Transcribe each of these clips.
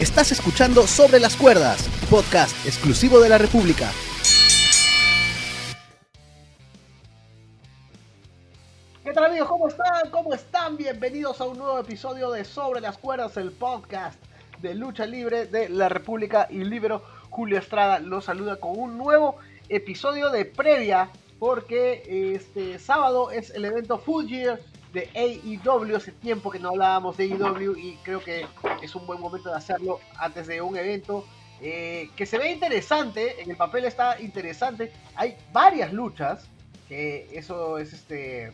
Estás escuchando Sobre las Cuerdas, podcast exclusivo de la República. ¿Qué tal amigos? ¿Cómo están? ¿Cómo están? Bienvenidos a un nuevo episodio de Sobre las Cuerdas, el podcast de lucha libre de la República y Libero. Julio Estrada los saluda con un nuevo episodio de previa porque este sábado es el evento Full Year de AEW. Hace tiempo que no hablábamos de AEW y creo que es un buen momento de hacerlo antes de un evento eh, que se ve interesante. En el papel está interesante. Hay varias luchas. Que eso es este.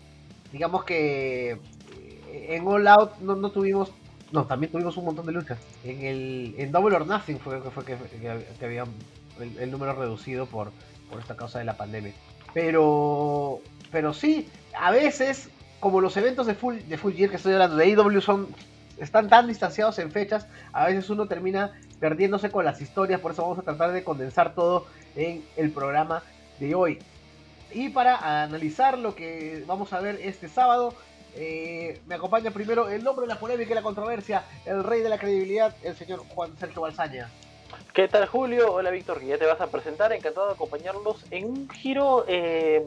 Digamos que eh, en All Out no, no tuvimos no, también tuvimos un montón de luchas. En el en Double or Nothing fue, fue que, que, que había el, el, número reducido por, por esta causa de la pandemia. Pero, pero sí, a veces, como los eventos de Full, Year que estoy hablando de AEW son, están tan distanciados en fechas, a veces uno termina perdiéndose con las historias. Por eso vamos a tratar de condensar todo en el programa de hoy. Y para analizar lo que vamos a ver este sábado, eh, me acompaña primero el nombre de la polémica y la controversia, el rey de la credibilidad, el señor Juan Sergio Balsaña. ¿Qué tal Julio? Hola Víctor, ya te vas a presentar, encantado de acompañarlos en un giro, eh,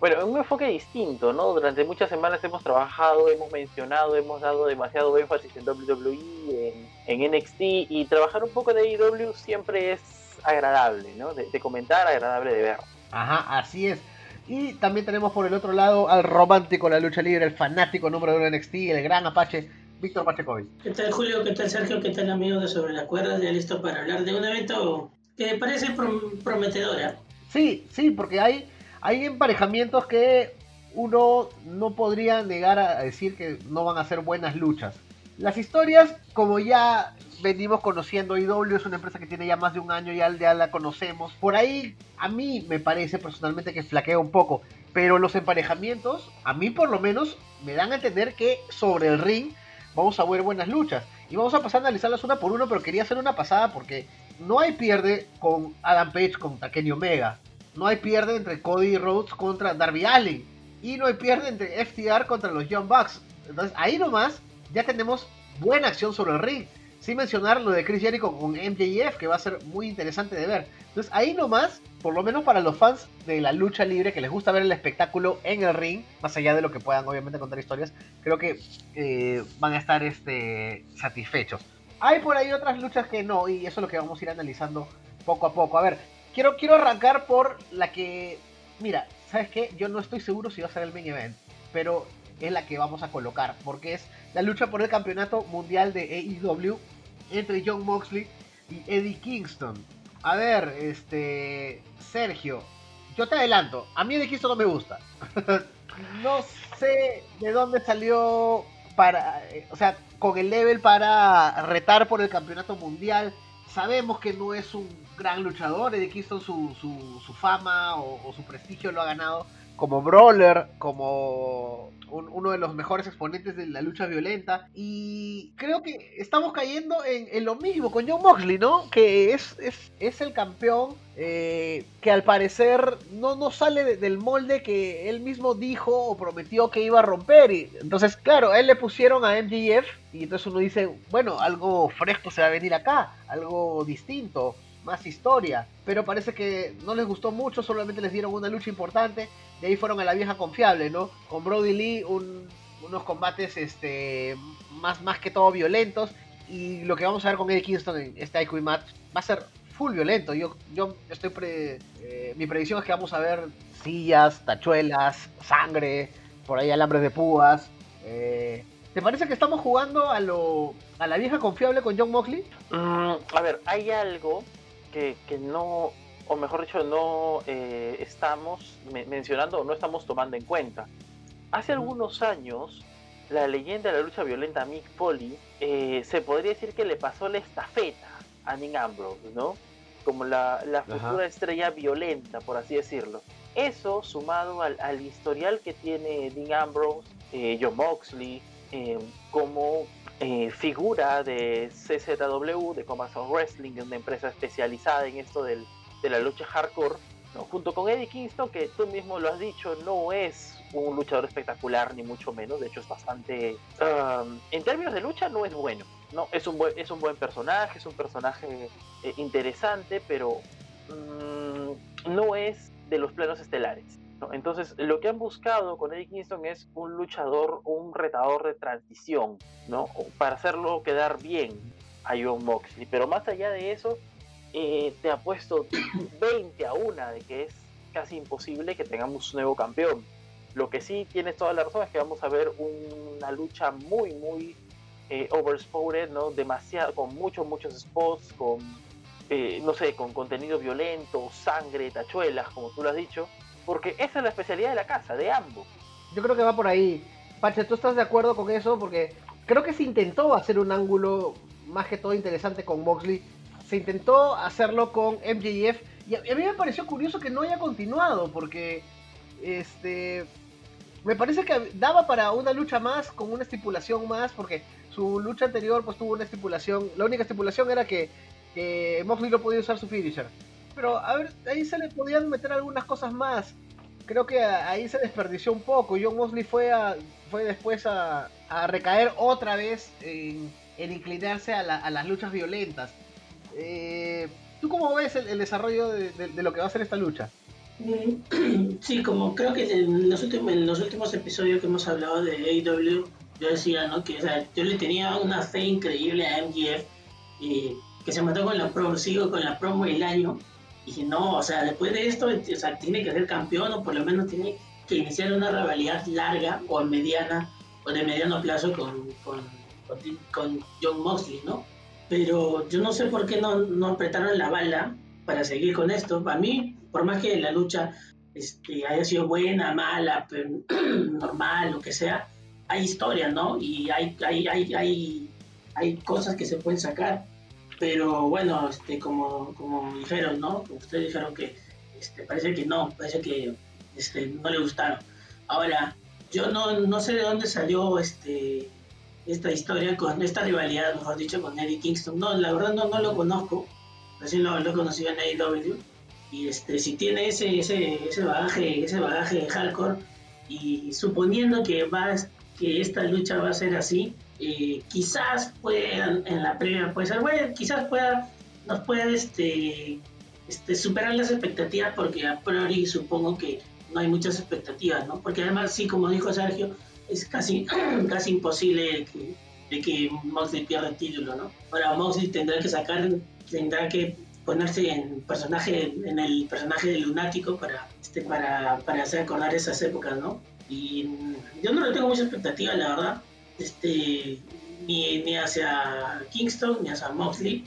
bueno, en un enfoque distinto, ¿no? Durante muchas semanas hemos trabajado, hemos mencionado, hemos dado demasiado énfasis en WWE, en, en NXT, y trabajar un poco de AEW siempre es agradable, ¿no? De, de comentar, agradable de ver. Ajá, así es. Y también tenemos por el otro lado al romántico de la lucha libre, el fanático número uno de NXT, el gran Apache, Víctor Pachecovic. ¿Qué tal Julio? ¿Qué tal Sergio? ¿Qué tal amigos de Sobre las Cuerdas? Ya listo para hablar de un evento que parece prom prometedora. Sí, sí, porque hay, hay emparejamientos que uno no podría negar a decir que no van a ser buenas luchas. Las historias, como ya venimos conociendo, IW es una empresa que tiene ya más de un año, ya, ya la conocemos. Por ahí, a mí me parece personalmente que flaquea un poco. Pero los emparejamientos, a mí por lo menos, me dan a entender que sobre el ring vamos a ver buenas luchas. Y vamos a pasar a analizarlas una por una, pero quería hacer una pasada porque no hay pierde con Adam Page contra Kenny Omega. No hay pierde entre Cody Rhodes contra Darby Allin. Y no hay pierde entre FTR contra los Young Bucks. Entonces ahí nomás ya tenemos buena acción sobre el ring. Sin mencionar lo de Chris Jericho con MJF, que va a ser muy interesante de ver. Entonces ahí nomás, por lo menos para los fans de la lucha libre, que les gusta ver el espectáculo en el ring, más allá de lo que puedan obviamente contar historias, creo que eh, van a estar este, satisfechos. Hay por ahí otras luchas que no, y eso es lo que vamos a ir analizando poco a poco. A ver, quiero, quiero arrancar por la que, mira, ¿sabes qué? Yo no estoy seguro si va a ser el main event, pero es la que vamos a colocar, porque es la lucha por el campeonato mundial de AEW entre John Moxley y Eddie Kingston. A ver, este. Sergio, yo te adelanto. A mí Eddie Kingston no me gusta. no sé de dónde salió para. O sea, con el level para retar por el campeonato mundial. Sabemos que no es un gran luchador. Eddie Kingston su, su, su fama o, su prestigio lo ha ganado como brawler, como un, uno de los mejores exponentes de la lucha violenta. Y creo que estamos cayendo en, en lo mismo con John Moxley, ¿no? Que es, es, es el campeón eh, que al parecer no, no sale de, del molde que él mismo dijo o prometió que iba a romper. Y, entonces, claro, él le pusieron a MJF y entonces uno dice, bueno, algo fresco se va a venir acá, algo distinto más historia, pero parece que no les gustó mucho, solamente les dieron una lucha importante, de ahí fueron a la vieja confiable, ¿no? Con Brody Lee, un, unos combates este, más, más que todo violentos, y lo que vamos a ver con Eddie Kingston en este IQ Match va a ser full violento, yo, yo estoy, pre, eh, mi predicción es que vamos a ver sillas, tachuelas, sangre, por ahí alambres de púas, eh, ¿Te parece que estamos jugando a lo a la vieja confiable con John Moxley? Mm, a ver, hay algo que, que, no, o mejor dicho, no eh, estamos me mencionando o no estamos tomando en cuenta. Hace algunos años, la leyenda de la lucha violenta Mick Foley eh, se podría decir que le pasó la estafeta a Nick Ambrose, ¿no? Como la, la futura Ajá. estrella violenta, por así decirlo. Eso, sumado al, al historial que tiene Dean Ambrose, eh, John Moxley, eh, como eh, figura de CZW, de Combat Wrestling, una empresa especializada en esto del, de la lucha hardcore, junto con Eddie Kingston, que tú mismo lo has dicho, no es un luchador espectacular, ni mucho menos, de hecho es bastante... Um, en términos de lucha no es bueno, ¿no? Es un buen, es un buen personaje, es un personaje eh, interesante, pero mm, no es de los planos estelares. Entonces, lo que han buscado con Eddie Kingston es un luchador, un retador de transición, ¿no? Para hacerlo quedar bien a John Moxley. Pero más allá de eso, eh, te apuesto 20 a una de que es casi imposible que tengamos un nuevo campeón. Lo que sí tienes toda la razón es que vamos a ver una lucha muy, muy eh, ¿no? Demasiado, con muchos, muchos spots, con, eh, no sé, con contenido violento, sangre, tachuelas, como tú lo has dicho, porque esa es la especialidad de la casa, de ambos. Yo creo que va por ahí. Pache, ¿tú estás de acuerdo con eso? Porque creo que se intentó hacer un ángulo más que todo interesante con Moxley. Se intentó hacerlo con MJF y a, mí me pareció curioso que no haya continuado porque este me parece que daba para una lucha más con una estipulación más porque su lucha anterior pues tuvo una estipulación, la única estipulación era que, que Moxley no podía usar su finisher. Pero a ver, ahí se le podían meter algunas cosas más. Creo que ahí se desperdició un poco. John Moxley fue a, fue después a, recaer otra vez en, inclinarse a, las luchas violentas. Eh, ¿Tú cómo ves el, desarrollo de, lo que va a ser esta lucha? Sí, como creo que en los, últimos, los últimos episodios que hemos hablado de AEW, yo decía, ¿no? Que yo le tenía una fe increíble a MGF y que se mató con la promo, sigo con la promo el año. Dije, no, o sea, después de esto, o sea, tiene que ser campeón o por lo menos tiene que iniciar una rivalidad larga o mediana o de mediano plazo con, con, con, John Moxley, ¿no? Pero yo no sé por qué no, no apretaron la bala para seguir con esto. Para mí, por más que la lucha este, haya sido buena, mala, normal, lo que sea, hay historia, ¿no? Y hay, hay, hay, hay, hay cosas que se pueden sacar. Pero bueno, este, como, como dijeron, ¿no? Ustedes dijeron que este, parece que no, parece que este, no le gustaron. Ahora, yo no, no sé de dónde salió este, esta historia, con esta rivalidad, mejor dicho, con Eddie Kingston. No, la verdad no, no lo conozco, recién lo, lo he conocido en AEW. Y este, si tiene ese, ese, ese bagaje, ese bagaje de hardcore, y suponiendo que va que esta lucha va a ser así, quizás puedan en la previa puede ser bueno, quizás pueda nos pueda este, este superar las expectativas porque a priori supongo que no hay muchas expectativas, ¿no? Porque además sí, como dijo Sergio, es casi, casi imposible que, de que Moxley pierda el título, ¿no? Ahora Moxley tendrá que sacar, tendrá que ponerse en personaje, en el personaje de lunático para, este, para, para hacer acordar esas épocas, ¿no? Y yo no le tengo mucha expectativa, la verdad este, ni, ni hacia Kingston ni hacia Moxley,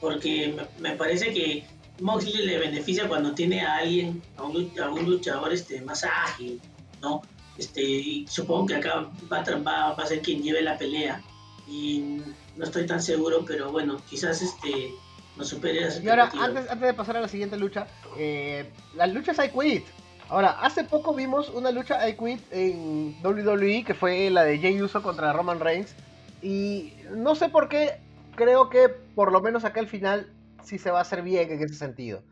porque me, parece que Moxley le beneficia cuando tiene a alguien, a un, luchador este, más ágil, ¿no? Este, y supongo que acá va, va, va, a ser quien lleve la pelea. Y no estoy tan seguro, pero bueno, quizás este nos supere Y ahora, antes, antes de pasar a la siguiente lucha, eh, las luchas I Quit. Ahora, hace poco vimos una lucha I Quit en WWE que fue la de Jay Uso contra Roman Reigns. Y no sé por qué, creo que por lo menos acá al final sí se va a hacer bien en ese sentido.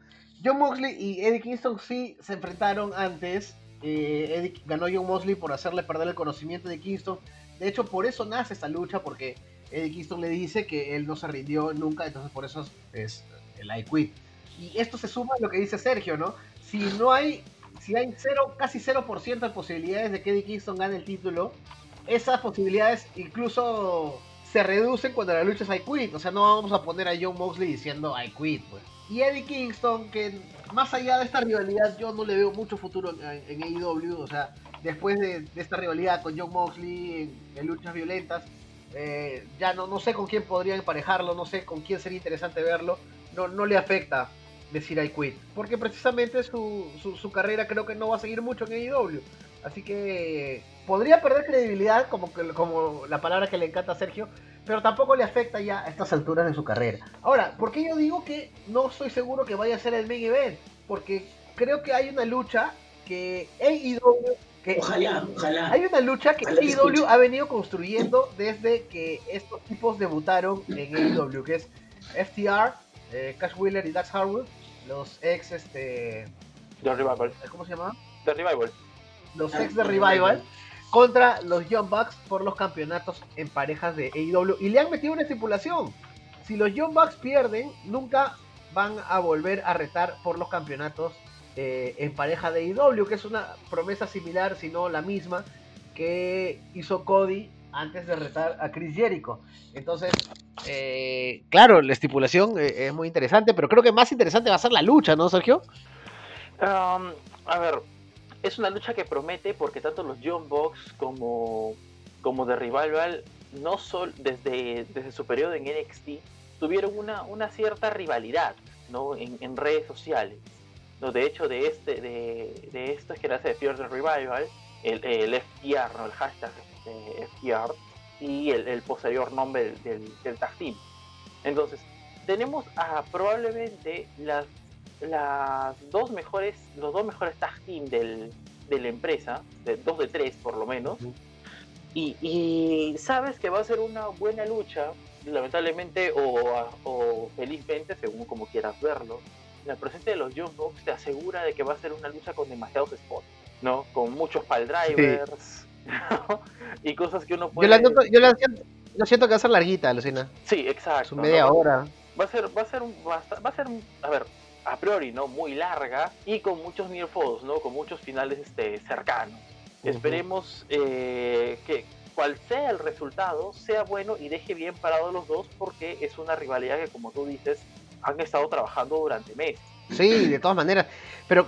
John Moxley y Eddie Kingston sí se enfrentaron antes. Eh, Eddie ganó John Moxley por hacerle perder el conocimiento de Kingston. De hecho, por eso nace esta lucha, porque Eddie Kingston le dice que él no se rindió nunca, entonces por eso es el I Quit. Y esto se suma a lo que dice Sergio, ¿no? Si no hay si hay cero, casi 0% de posibilidades de que Eddie Kingston gane el título, esas posibilidades incluso se reducen cuando la lucha es I quit. O sea, no vamos a poner a John Moxley diciendo I quit, pues. Y Eddie Kingston, que más allá de esta rivalidad, yo no le veo mucho futuro en, AEW. O sea, después de, esta rivalidad con John Moxley en, luchas violentas, eh, ya no, no sé con quién podría emparejarlo, no sé con quién sería interesante verlo. No, no le afecta decir I quit. Porque precisamente su, su, carrera creo que no va a seguir mucho en AEW. Así que podría perder credibilidad, como, que, como la palabra que le encanta a Sergio, pero tampoco le afecta ya a estas alturas de su carrera. Ahora, ¿por qué yo digo que no estoy seguro que vaya a ser el main event? Porque creo que hay una lucha que AEW... Que ojalá, ojalá. Hay una lucha que AEW ha venido construyendo desde que estos tipos debutaron en AEW, que es FTR, eh, Cash Wheeler y Dax Harwood, los ex, este... The Revival. ¿Cómo se llama? The Revival. Los ex de Revival. contra los Young Bucks por los campeonatos en parejas de AEW. Y le han metido una estipulación. Si los Young Bucks pierden, nunca van a volver a retar por los campeonatos eh, en pareja de AEW, que es una promesa similar, si no la misma, que hizo Cody antes de retar a Chris Jericho. Entonces, eh, claro, la estipulación eh, es muy interesante, pero creo que más interesante va a ser la lucha, ¿no, Sergio? Um, a ver, es una lucha que promete porque tanto los John Box como, como The Revival, no solo desde, desde su periodo en NXT, tuvieron una, una cierta rivalidad ¿no? en, redes sociales. ¿no? De hecho, de, este, de, de esto es que nace Fear the Revival, el, el FTR, ¿no? el hashtag eh, FTR, y el, posterior nombre del, del, tag team. Entonces, tenemos a probablemente las, las dos mejores, los dos mejores tag team del, de la empresa, de dos de tres por lo menos, y, y, sabes que va a ser una buena lucha, lamentablemente o, o felizmente, según como quieras verlo, la presencia de los Young Bucks te asegura de que va a ser una lucha con demasiados spots, ¿no? Con muchos pile drivers y cosas que uno puede. Yo la, yo la siento, siento, que va a ser larguita, Lucina. Sí, exacto. Su media hora. Va a ser, va a ser, va a ser, a ver, a priori, ¿no? Muy larga y con muchos near falls, ¿no? Con muchos finales este, cercanos. Esperemos eh, que cual sea el resultado, sea bueno y deje bien parados los dos porque es una rivalidad que, como tú dices, han estado trabajando durante meses. Sí, de todas maneras. Pero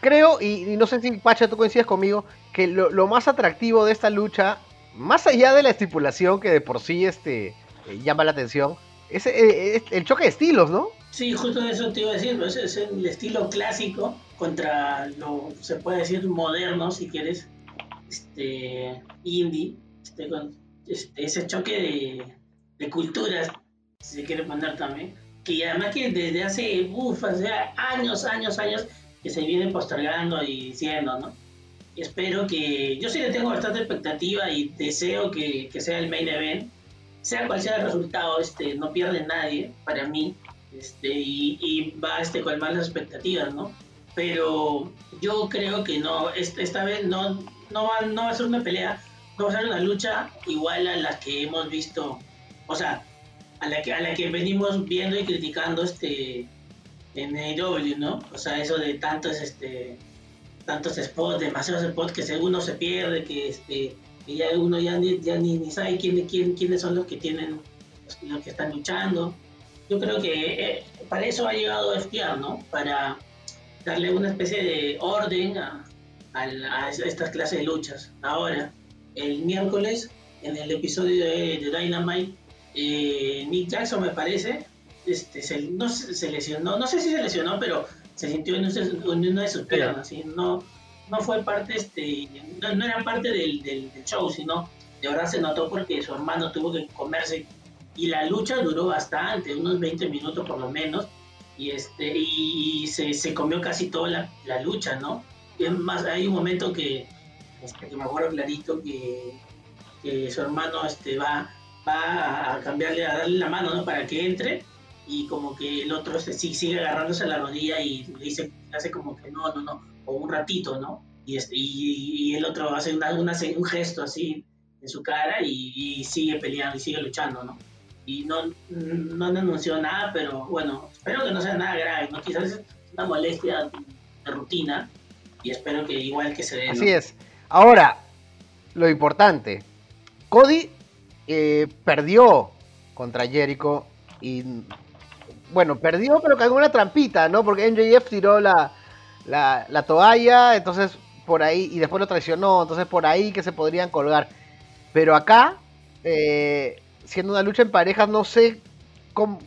creo, y, no sé si Pacha tú coincides conmigo, que lo, más atractivo de esta lucha, más allá de la estipulación que de por sí este, eh, llama la atención, es, eh, el choque de estilos, ¿no? Sí, justo eso te iba a decir, es, es el estilo clásico contra lo, se puede decir, moderno, si quieres, este, indie, este, este, ese choque de, culturas, si se quiere poner también, que además que desde hace, uff, hace años, años, años, que se viene postergando y diciendo, ¿no? Espero que, yo sí le tengo bastante expectativa y deseo que, que sea el main event, sea cual sea el resultado, este, no pierde nadie, para mí, este, y, va este, con más las expectativas, ¿no? Pero yo creo que no, esta vez no, no, va, no va a ser una pelea vamos a ser una lucha igual a la que hemos visto, o sea, a la que, a la que venimos viendo y criticando este en AEW, ¿no? O sea, eso de tantos este tantos spots, demasiados spots que uno se pierde, que este ya uno ya ni, ya ni, sabe quién, quién, quiénes son los que tienen los, que están luchando. Yo creo que eh, para eso ha llegado FTR, ¿no? Para darle una especie de orden a, a, a estas clases de luchas. Ahora, el miércoles en el episodio de, Dynamite, eh, Nick Jackson me parece, este, se, no se lesionó, no sé si se lesionó, pero se sintió en, una de sus piernas, no, no fue parte, este, no, era parte del, del, show, sino de verdad se notó porque su hermano tuvo que comerse y la lucha duró bastante, unos 20 minutos por lo menos, y este y, se, se, comió casi toda la, la lucha, ¿no? es más, hay un momento que este, que me acuerdo clarito que, su hermano este, va, va a cambiarle, a darle la mano ¿no? para que entre y como que el otro se, sigue agarrándose a la rodilla y le dice, hace como que no, no, no, o un ratito, ¿no? Y, este, y, el otro hace una, un gesto así en su cara y, sigue peleando y sigue luchando, ¿no? Y no, no anunció nada, pero bueno, espero que no sea nada grave, ¿no? Quizás es una molestia de rutina y espero que igual que se dé. Así es. Ahora, lo importante, Cody eh, perdió contra Jericho y bueno, perdió pero cayó una trampita, ¿no? Porque MJF tiró la, la, toalla, entonces por ahí, y después lo traicionó, entonces por ahí que se podrían colgar. Pero acá, eh, siendo una lucha en parejas, no sé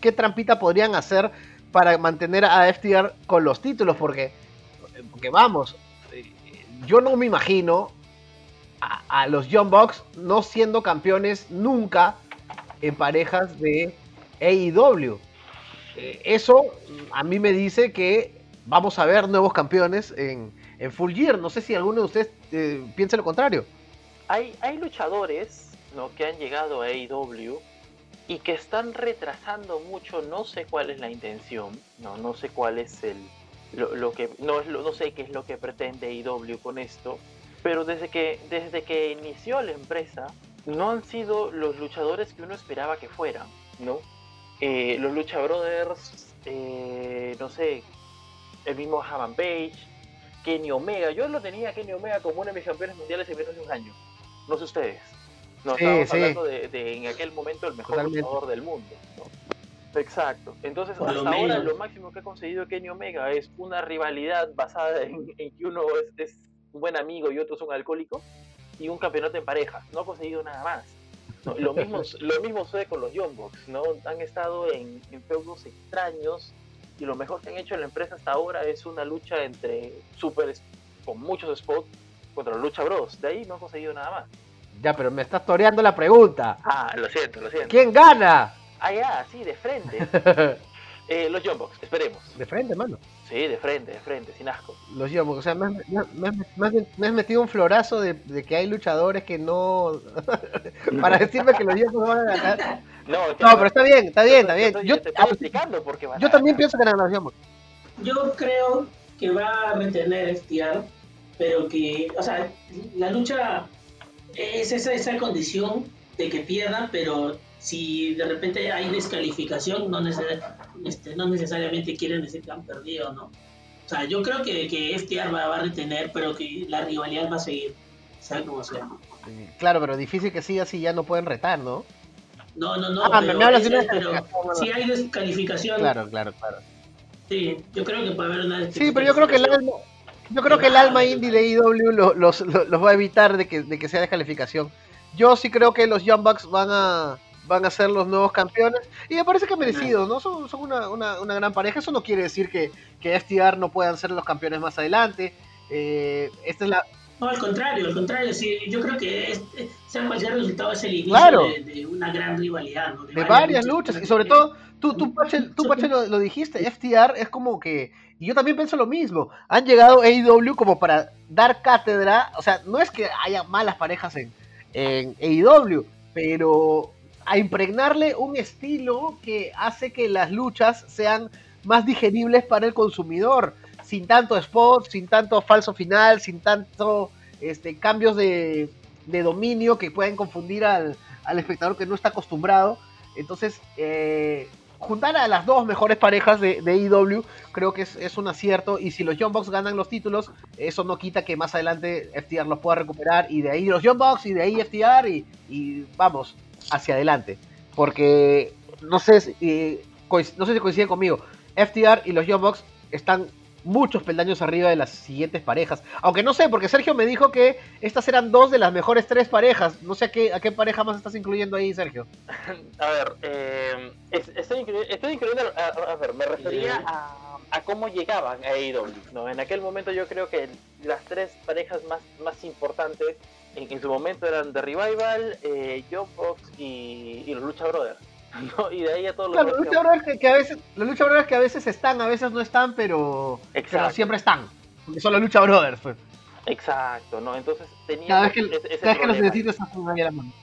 qué trampita podrían hacer para mantener a FTR con los títulos, porque, porque vamos, eh, yo no me imagino a, los Young Bucks no siendo campeones nunca en parejas de AEW. Eh, eso a mí me dice que vamos a ver nuevos campeones en, Full Gear. No sé si alguno de ustedes eh, piensa lo contrario. Hay, hay luchadores ¿no? que han llegado a AEW y que están retrasando mucho, no sé cuál es la intención, no, no sé cuál es el, lo, que, no, no sé qué es lo que pretende AEW con esto, Pero desde que, desde que inició la empresa, no han sido los luchadores que uno esperaba que fueran, ¿no? Eh, los Lucha Brothers, eh, no sé, el mismo Hammond Page, Kenny Omega. Yo lo tenía Kenny Omega como uno de mis campeones mundiales en menos de un año. No sé ustedes. No, Sí, estábamos sí. hablando de, de en aquel momento el mejor Totalmente. luchador del mundo. ¿no? Exacto. Entonces, Por lo hasta ahora menos. lo máximo que ha conseguido Kenny Omega es una rivalidad basada en, en que uno es, es un buen amigo y otro es un alcohólico y un campeonato en pareja. No ha conseguido nada más. Lo, mismo, lo mismo sucede con los Young Bucks, ¿no? Han estado en, en feudos extraños y lo mejor que han hecho en la empresa hasta ahora es una lucha entre super con muchos spots contra los Lucha Bros. De ahí no han conseguido nada más. Ya, pero me estás toreando la pregunta. Ah, lo siento, lo siento. ¿Quién gana? Ah, ya, sí, de frente. Eh, los Young Bucks, esperemos. De frente, mano. Sí, de frente, de frente, sin asco. Los Young Bucks, o sea, me has, me has- me has- me has- me has metido un florazo de, de que hay luchadores que no... Para decirme que los Young Bucks van a ganar. No, No, pero está bien, está bien, está bien. Yo, Yo, te estoy explicando por qué van yo a también ganar. pienso que ganan los Young Bucks. Yo creo que va a retener FTR, pero que, o sea, la lucha es esa, esa condición de que pierda, pero si de repente hay descalificación, no, neces- este, no necesariamente quieren decir que han perdido, ¿no? O sea, yo creo que, que FTR va, va a retener, pero que la rivalidad va a seguir, sea como sea. Claro, pero difícil que siga si ya no pueden retar, ¿no? No, no, no, Ah, me- pero, me hablas de una descalificación, si hay descalificación, Claro, claro, claro. sí, yo creo que puede haber una Sí, pero yo creo que el alma, yo creo que el alma indie de IW lo- los, los- los va a evitar de que, de que sea descalificación. Yo sí creo que los Young Bucks van a van a ser los nuevos campeones y me parece que merecido, ¿no? Son, son una, una, una gran pareja. Eso no quiere decir que, que FTR no puedan ser los campeones más adelante. Eh, esta es la, No, al contrario, al contrario, sí, yo creo que es, eh, sea cual sea el resultado es el inicio Claro. de, de una gran rivalidad, ¿no? de varias luchas y sobre todo tú, tú Pache, tú, Pache, lo, lo dijiste, FTR es como que, y yo también pienso lo mismo, han llegado AEW como para dar cátedra, o sea, no es que haya malas parejas en, en AEW, pero a impregnarle un estilo que hace que las luchas sean más digeribles para el consumidor, sin tanto spot, sin tanto falso final, sin tanto este, cambios de, de dominio que pueden confundir al, al espectador que no está acostumbrado. Entonces, eh, juntar a las dos mejores parejas de, de AEW creo que es, es un acierto. Y si los Young Bucks ganan los títulos, eso no quita que más adelante FTR los pueda recuperar. Y de ahí los Young Bucks y de ahí FTR y, y vamos hacia adelante. Porque no sé, si, eh, no sé si coinciden conmigo. FTR y los Young Bucks están muchos peldaños arriba de las siguientes parejas. Aunque no sé, porque Sergio me dijo que estas eran dos de las mejores tres parejas. No sé a qué, a qué pareja más estás incluyendo ahí, Sergio. A ver, eh, es- estoy, incluy- estoy incluyendo, a, a- a ver, me refería a, a cómo llegaban a AEW, ¿no? En aquel momento yo creo que las tres parejas más, más importantes en, en su momento eran The Revival, eh, y, y los Lucha Brothers, ¿no? Y de ahí a todos los Claro, lucha brothers que, que a veces, los lucha brothers que a veces están, a veces no están, pero, pero siempre están. Porque son los lucha brothers, pues. Exacto, ¿no? Entonces tenía Cada vez que, ese, ese cada vez que los están ahí a la mano.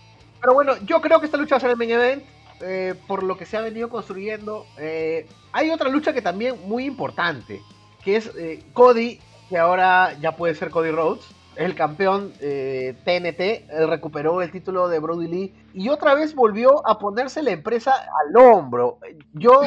Pero bueno, yo creo que esta lucha va a ser el main event. eh, por lo que se ha venido construyendo. Eh, hay otra lucha que también muy importante. Que es eh, Cody, que ahora ya puede ser Cody Rhodes. El campeón eh, TNT. Él recuperó el título de Brody Lee. Y otra vez volvió a ponerse la empresa al hombro. Yo,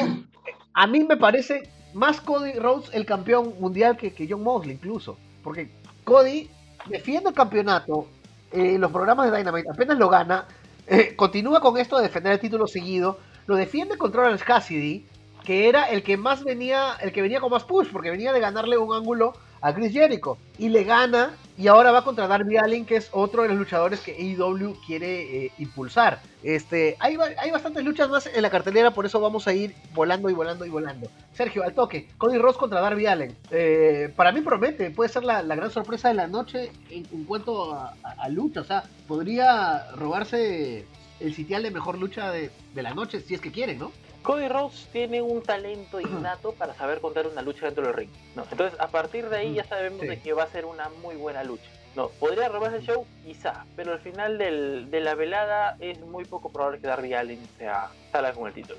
a mí me parece más Cody Rhodes el campeón mundial que, John Moxley incluso. Porque Cody defiende el campeonato eh, en los programas de Dynamite, apenas lo gana, eh, continúa con esto de defender el título seguido, lo defiende contra Orange Cassidy, que era el que más venía, el que venía con más push, porque venía de ganarle un ángulo a Chris Jericho, y le gana, y ahora va contra Darby Allin, que es otro de los luchadores que AEW quiere eh, impulsar. Este, hay, hay bastantes luchas más en la cartelera, por eso vamos a ir volando y volando y volando. Sergio, al toque, Cody Ross contra Darby Allen. Eh, para mí promete, puede ser la, la gran sorpresa de la noche en, cuanto a, a- a lucha. O sea, podría robarse el sitial de mejor lucha de, de la noche, si es que quieren, ¿no? Cody Rhodes tiene un talento innato para saber contar una lucha dentro del ring. ¿no? Entonces, a partir de ahí ya sabemos Sí. de que va a ser una muy buena lucha. No, podría robarse el show, quizá, pero al final del- de la velada es muy poco probable que Darby Allin sea salga con el título.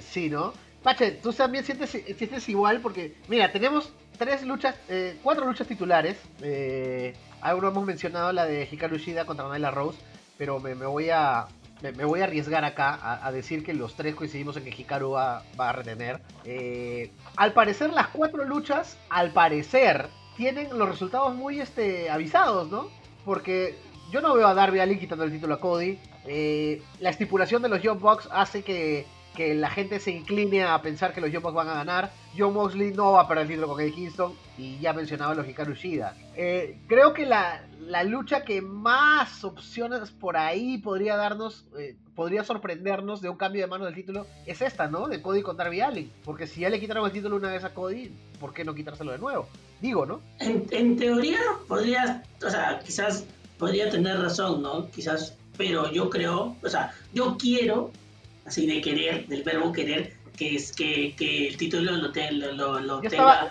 Sí, ¿no? Pache, tú también sientes, sientes igual porque, mira, tenemos tres luchas, eh, cuatro luchas titulares. Eh, ahora hemos mencionado la de Hikaru Shida contra Nyla Rose, pero me, voy a me, voy a arriesgar acá a, decir que los tres coincidimos en que Hikaru va, a retener. Eh, al parecer las cuatro luchas, al parecer, tienen los resultados muy este, avisados, ¿no? Porque yo no veo a Darby Allin quitando el título a Cody. Eh, la estipulación de los Young Bucks hace que, la gente se incline a pensar que los Bucks van a ganar. John Moxley no va a perder el título con Eddie Kingston. Y ya mencionaba los Hikaru. Eh, creo que la, lucha que más opciones por ahí podría darnos, eh, podría sorprendernos de un cambio de mano del título, es esta, ¿no? De Cody con Darby Allin. Porque si ya le quitaron el título una vez a Cody, ¿por qué no quitárselo de nuevo? Digo, ¿no? En, en teoría podría, o sea, quizás podría tener razón, ¿no? Quizás, pero yo creo, o sea, yo quiero, así de querer, del verbo querer, que es que, que el título lo, lo, lo, tenga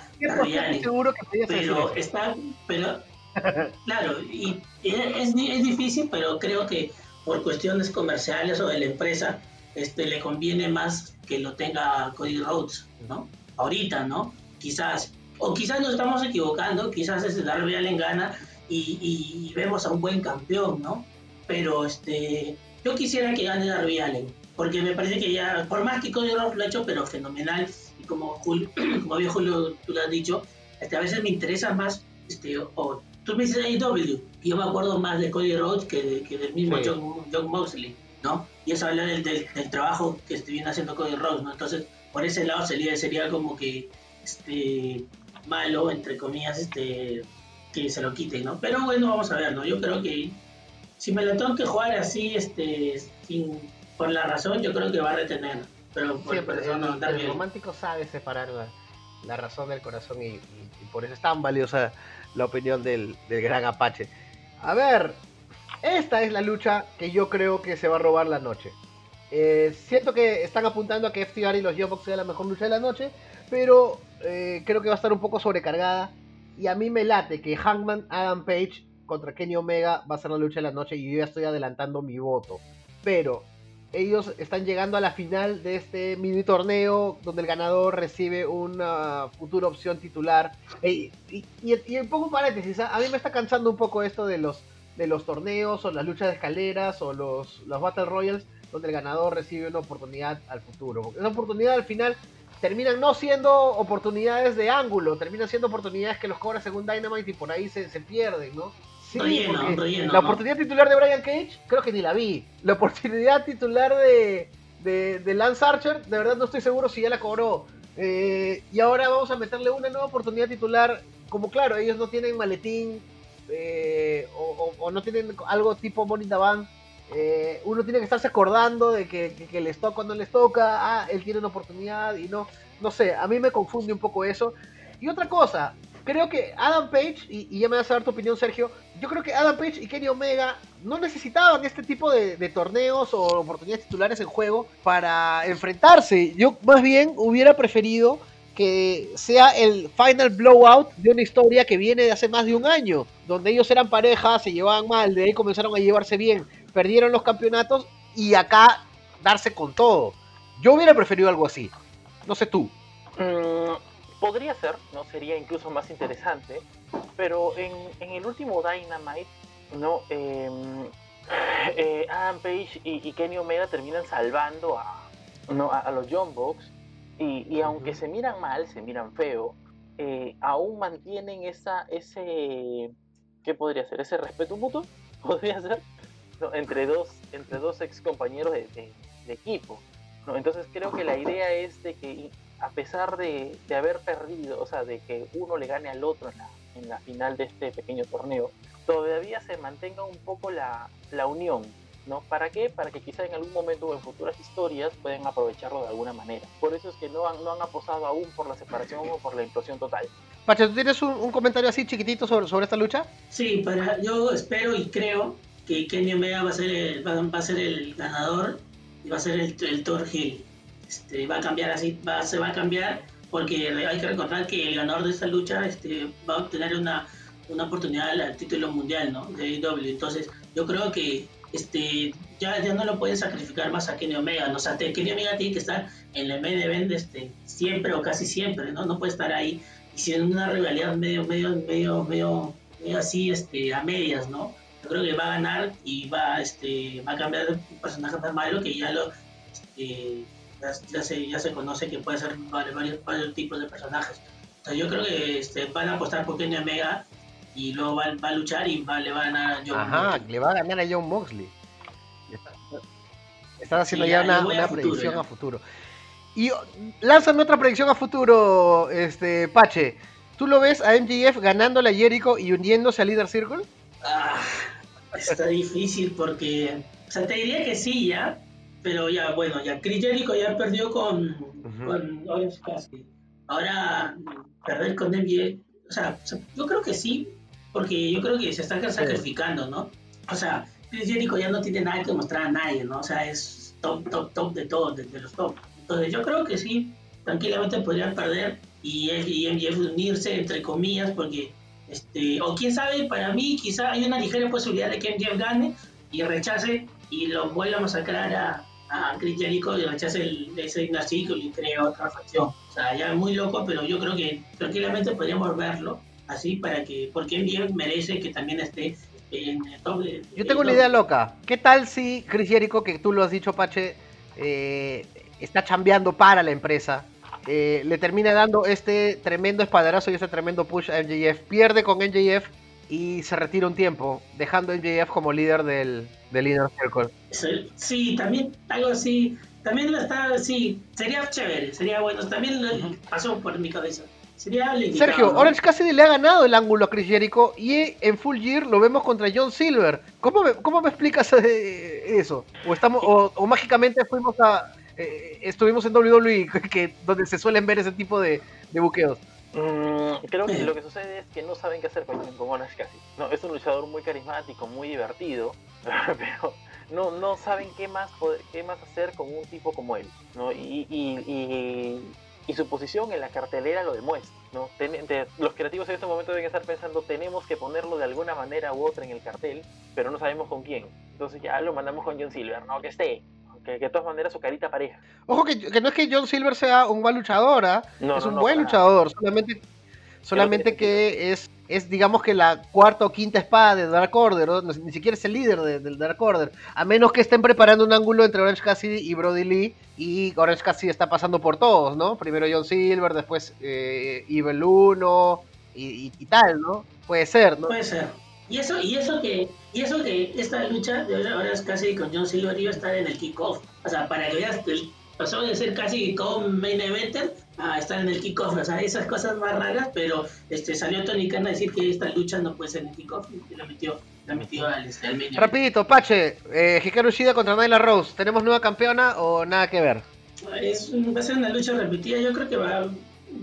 seguro que pero está, pero claro, y es, es difícil, pero creo que por cuestiones comerciales o de la empresa, este le conviene más que lo tenga Cody Rhodes, ¿no? Ahorita, ¿no? Quizás, o quizás nos estamos equivocando, quizás es Darby Allen gana y, vemos a un buen campeón, ¿no? Pero este, yo quisiera que gane Darby Allen, porque me parece que ya, por más que Cody Rhodes lo ha hecho, pero fenomenal, y como, Julio, como bien Julio tú lo has dicho, este, a veces me interesa más, este, o tú me dices AEW, y yo me acuerdo más de Cody Rhodes que, que del mismo John, Moxley, ¿no? Y eso habla del, del, trabajo que viene haciendo Cody Rhodes, ¿no? Entonces, por ese lado sería, sería como que este malo, entre comillas, este que se lo quite, ¿no? Pero bueno, vamos a ver, ¿no? Yo creo que si me lo tengo que jugar así, este, sin, por la razón, yo creo que va a retener. Pero por, eso no, el, romántico sabe separar la, razón del corazón y, por eso es tan valiosa la opinión del, gran Apache. A ver, esta es la lucha que yo creo que se va a robar la noche. Eh, siento que están apuntando a que FTR y los Young sea la mejor lucha de la noche, pero eh, creo que va a estar un poco sobrecargada. Y a mí me late que Hangman Adam Page contra Kenny Omega va a ser la lucha de la noche y yo ya estoy adelantando mi voto. Pero ellos están llegando a la final de este mini torneo donde el ganador recibe una futura opción titular. Y, y, y, un poco paréntesis, a mí me está cansando un poco esto de los, de los torneos o las luchas de escaleras o los, los Battle Royals donde el ganador recibe una oportunidad al futuro. Porque esa oportunidad al final terminan no siendo oportunidades de ángulo, terminan siendo oportunidades que los cobra según Dynamite y por ahí se, se pierden, ¿no? Sí, relleno, la oportunidad titular de Brian Cage, creo que ni la vi. La oportunidad titular de, de, Lance Archer, de verdad no estoy seguro si ya la cobró. Eh, y ahora vamos a meterle una nueva oportunidad titular. Como claro, ellos no tienen maletín eh, o, no tienen algo tipo Money Van eh, uno tiene que estarse acordando de que, les toca o no les toca, ah, él tiene una oportunidad y no, no sé, a mí me confunde un poco eso. Y otra cosa, creo que Adam Page, y, ya me vas a dar tu opinión Sergio, yo creo que Adam Page y Kenny Omega no necesitaban este tipo de, torneos o oportunidades titulares en juego para enfrentarse. Yo más bien hubiera preferido que sea el final blowout de una historia que viene de hace más de un año, donde ellos eran pareja, se llevaban mal, de ahí comenzaron a llevarse bien perdieron los campeonatos y acá darse con todo. Yo hubiera preferido algo así. No sé tú. Mm, podría ser, no sería incluso más interesante, pero en, el último Dynamite, no, em, eh, Adam Page y, Kenny Omega terminan salvando a, no, a, los John Box y, aunque se miran mal, se miran feo, eh, aún mantienen esa, ese, ¿qué podría ser? Ese respeto mutuo, podría ser entre dos, entre dos ex compañeros de, equipo. ¿no? Entonces creo que la idea es de que a pesar de, haber perdido, o sea, de que uno le gane al otro en la, en la final de este pequeño torneo, todavía se mantenga un poco la, la unión, ¿no? ¿Para qué? Para que quizá en algún momento o en futuras historias puedan aprovecharlo de alguna manera. Por eso es que no han, no han apostado aún por la separación o por la implosión total. Pacha, ¿tú tienes un, un, comentario así chiquitito sobre, sobre esta lucha? Sí, para, yo espero y creo que Kenny Omega va a ser el, va, a ser el ganador y va a ser el, el Thor Hill. Este, va a cambiar así, va, se va a cambiar porque hay que recordar que el ganador de esta lucha este, va a obtener una, una oportunidad al título mundial ¿no? de AEW. Entonces, yo creo que este, ya, ya no lo pueden sacrificar más a Kenny Omega, ¿no? o sea, Kenny Omega tiene que estar en el main event este, siempre o casi siempre, ¿no? No puede estar ahí y si una rivalidad medio, medio, medio, medio, medio así, este, a medias, ¿no? Yo creo que va a ganar y va, este, va a cambiar de personaje tan malo que ya lo, este, ya, se, ya se conoce que puede ser varios, varios, tipos de personajes. Entonces yo creo que este, van a apostar por Kenny Omega y luego va, va, a luchar y va, le va a ganar a John Ajá, le va a ganar a John Moxley. Están haciendo ya, una, una predicción a futuro. Y lánzame otra predicción a futuro, este Pache. ¿Tú lo ves a MJF ganándole a Jericho y uniéndose al Leader Circle? Ah, está difícil porque. O sea, te diría que sí, ya. Pero ya, bueno, ya Chris Jericho ya perdió con, con Orange Cassidy. Ahora, perder con MJF. O sea, yo creo que sí, porque yo creo que se están sacrificando, ¿no? O sea, Chris Jericho ya no tiene nada que mostrar a nadie, ¿no? O sea, es top, top, top de todos, de, los top. Entonces yo creo que sí, tranquilamente podrían perder y, y unirse, entre comillas, porque, este, o quién sabe, para mí quizá hay una ligera posibilidad de que MJF gane y rechace y lo vuelva a masacrar a, a Chris Jericho y rechace el, ese Inner y crea otra facción. O sea, ya muy loco, pero yo creo que tranquilamente podríamos verlo así para que, porque MJF merece que también esté en el doble. Yo tengo una idea loca. ¿Qué tal si Chris Jericho, que tú lo has dicho, Pache, eh, está chambeando para la empresa? Eh, le termina dando este tremendo espadarazo y este tremendo push a MJF. Pierde con MJF y se retira un tiempo, dejando a MJF como líder del, del Inner Circle. Sí, también algo así. También lo está, sí, sería chévere, sería bueno. También pasó por mi cabeza. Sergio, Orange Cassidy le ha ganado el ángulo a Chris Jericho y en Full Gear lo vemos contra John Silver. ¿Cómo me, cómo me explicas eh, eso? ¿O, estamos, o, mágicamente fuimos a, eh, estuvimos en WWE, que, donde se suelen ver ese tipo de, buqueos? Mm, creo que lo que sucede es que no saben qué hacer con, Orange Cassidy. No, es un luchador muy carismático, muy divertido, pero no, no saben qué más, qué más hacer con un tipo como él. ¿no? y, y y su posición en la cartelera lo demuestra. ¿no? los creativos en este momento deben estar pensando, tenemos que ponerlo de alguna manera u otra en el cartel, pero no sabemos con quién. Entonces ya lo mandamos con John Silver, ¿no? Que esté. Que, de todas maneras su carita pareja. Ojo que, no es que John Silver sea un mal luchador, ¿ah? es un buen luchador, solamente, solamente que es es digamos que la cuarta o quinta espada de Dark Order, ni siquiera es el líder del Dark Order, a menos que estén preparando un ángulo entre Orange Cassidy y Brody Lee, y Orange Cassidy está pasando por todos, ¿no? Primero John Silver, después eh, Evil 1 y, tal, ¿no? Puede ser, ¿no? Puede ser. Y eso, y eso que, y eso que esta lucha de Orange Cassidy con John Silver iba a estar en el kickoff. O sea, para que veas pasó de ser casi como main eventer a estar en el kickoff, o sea, esas cosas más raras, pero este salió Tony Khan a decir que esta lucha no puede ser en el kickoff y la metió, la metió al, este, al main Rapidito, Pache, eh, Hikaru Shida contra Nyla Rose, ¿tenemos nueva campeona o nada que ver? Es, va a ser una lucha repetida, yo creo que va,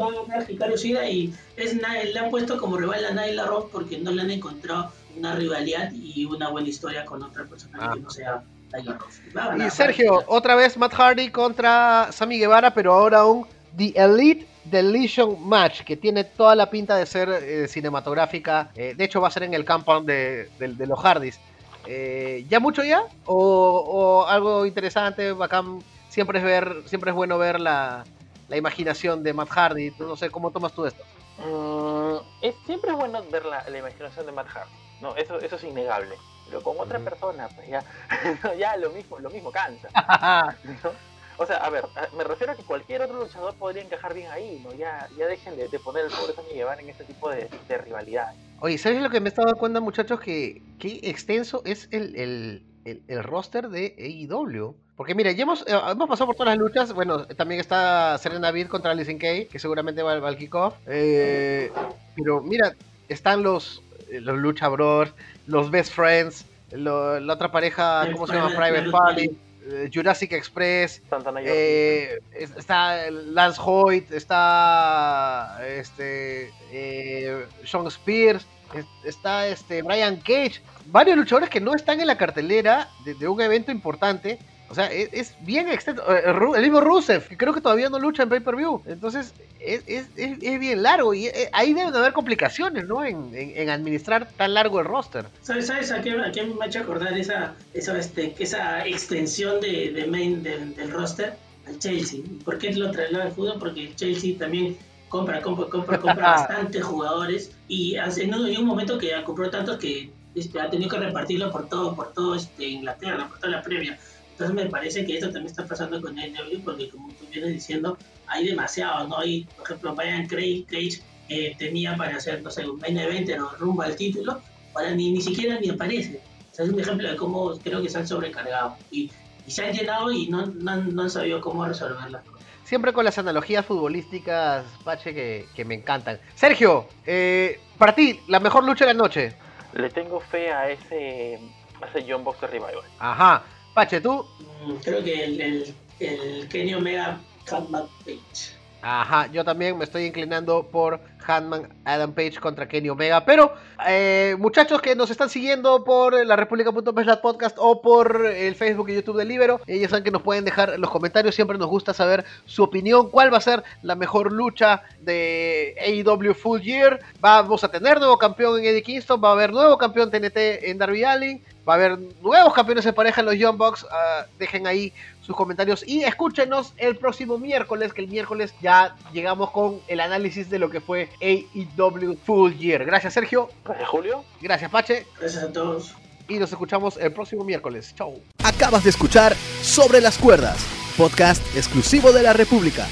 va a ganar Hikaru Shida y es, le han puesto como rival a Nyla Rose porque no le han encontrado una rivalidad y una buena historia con otra persona que ah. no sea y Sergio, otra vez Matt Hardy contra Sammy Guevara, pero ahora un The Elite Deletion Match, que tiene toda la pinta de ser eh, cinematográfica. Eh, de hecho, va a ser en el compound de, los Hardys. Eh, ¿Ya mucho ya? O, algo interesante, bacán? Siempre es, ver, siempre es bueno ver la, imaginación de Matt Hardy. No sé, ¿cómo tomas tú esto? Mm, es, siempre es bueno ver la, imaginación de Matt Hardy. No, eso, eso es innegable pero con otra persona, pues ya, ya lo mismo, lo mismo cansa. O sea, a ver, me refiero a que cualquier otro luchador podría encajar bien ahí, ¿no? Ya, ya dejen de, poner el pobre Sammy Guevara en este tipo de, de rivalidades. Oye, ¿sabes lo que me he estado dando cuenta, muchachos? Que qué extenso es el, el, el, roster de AEW. Porque mira, ya hemos, eh, hemos pasado por todas las luchas. Bueno, también está Serena Beat contra Alison Kay, que seguramente va, al kickoff. Eh, pero mira, están los, los Lucha Bros, los Best Friends, la otra pareja, ¿cómo se llama? Private Party. Eh, Jurassic Express, eh, está Lance Hoyt, está este eh, Sean Spears, está este Brian Cage, varios luchadores que no están en la cartelera de, un evento importante O sea, es, es bien extenso. Eh, El mismo Rusev, que creo que todavía no lucha en pay-per-view. Entonces, es, es, es- es bien largo y eh, ahí deben haber complicaciones, ¿no? En, en- en administrar tan largo el roster. ¿Sabes, sabes a, qué, a qué me ha hecho acordar esa, esa, este, esa extensión de, de main del, del roster? Al Chelsea. ¿Por qué lo traslado al fútbol? Porque el Chelsea también compra, compra, compra, compra bastantes jugadores y hace, en, un, en un momento que compró tantos que este, ha tenido que repartirlo por todo, por todo este, Inglaterra, por toda la Premier. Entonces me parece que esto también está pasando con AEW porque como tú vienes diciendo, hay demasiado, ¿no? Hay, por ejemplo, Brian Craig, Cage eh, tenía para hacer, no sé, un main event o rumbo al título, ahora ni, ni siquiera ni aparece. O sea, es un ejemplo de cómo creo que se han sobrecargado y, y se han llenado y no, no, han- no han sabido cómo resolver las cosas. Siempre con las analogías futbolísticas, Pache, que, que me encantan. Sergio, eh, para ti, la mejor lucha de la noche. Le tengo fe a ese, a ese John Boxer Revival. Ajá. Pache, tú. Mm, Creo que el, el, el Kenny Omega Comeback Page. Ajá, yo también me estoy inclinando por Handman Adam Page contra Kenny Omega. Pero, eh, muchachos que nos están siguiendo por la República.peslat podcast o por el Facebook y YouTube del Libero, ya saben que nos pueden dejar los comentarios. Siempre nos gusta saber su opinión. ¿Cuál va a ser la mejor lucha de AEW Full Year? Vamos a tener nuevo campeón en Eddie Kingston, va a haber nuevo campeón TNT en Darby Allin. Va a haber nuevos campeones en pareja en los Young Bucks. Ah, dejen ahí sus comentarios y escúchenos el próximo miércoles, que el miércoles ya llegamos con el análisis de lo que fue AEW Full Year. Gracias Sergio, Gracias, Julio. gracias Pache Gracias a todos. y nos escuchamos el próximo miércoles. Chau. Acabas de escuchar Sobre las Cuerdas, podcast exclusivo de la República.